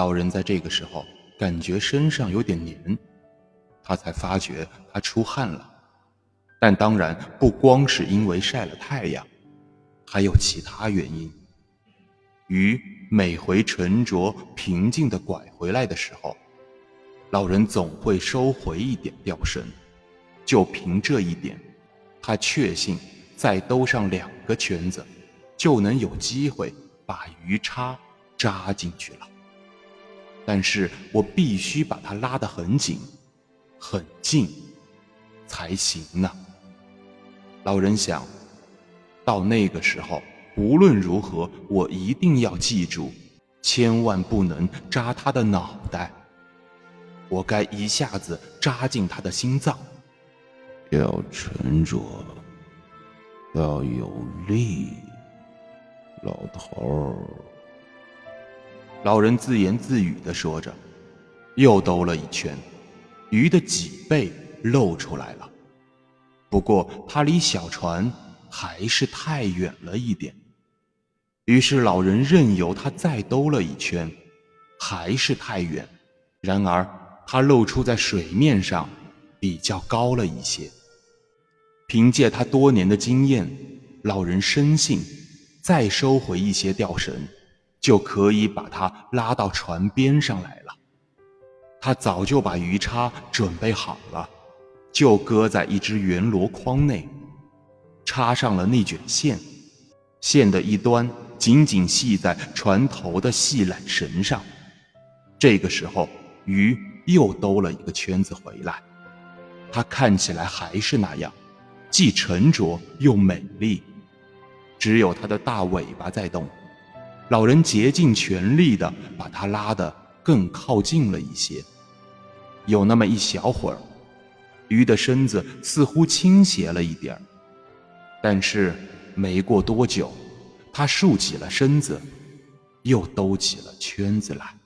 老人在这个时候感觉身上有点黏，他才发觉他出汗了。但当然不光是因为晒了太阳，还有其他原因。鱼每回沉着平静地拐回来的时候，老人总会收回一点钓绳。就凭这一点，他确信再兜上两个圈子，就能有机会把鱼叉扎进去了。但是我必须把它拉得很紧、很近才行呢。老人想到那个时候，无论如何，我一定要记住，千万不能扎他的脑袋。我该一下子扎进他的心脏。要沉着，要有力，老头儿。老人自言自语地说着，又兜了一圈，鱼的脊背露出来了。不过，它离小船还是太远了一点。于是，老人任由它再兜了一圈，还是太远。然而，它露出在水面上，比较高了一些。凭借他多年的经验，老人深信，再收回一些钓绳，就可以把它拉到船边上来了。他早就把鱼叉准备好了。就搁在一只圆箩筐内，插上了那卷线，线的一端紧紧系在船头的细缆绳上。这个时候，鱼又兜了一个圈子回来，它看起来还是那样，既沉着又美丽。只有它的大尾巴在动。老人竭尽全力地把他拉得更靠近了一些，有那么一小会儿。鱼的身子似乎倾斜了一点儿，但是没过多久，他竖起了身子，又兜起了圈子来。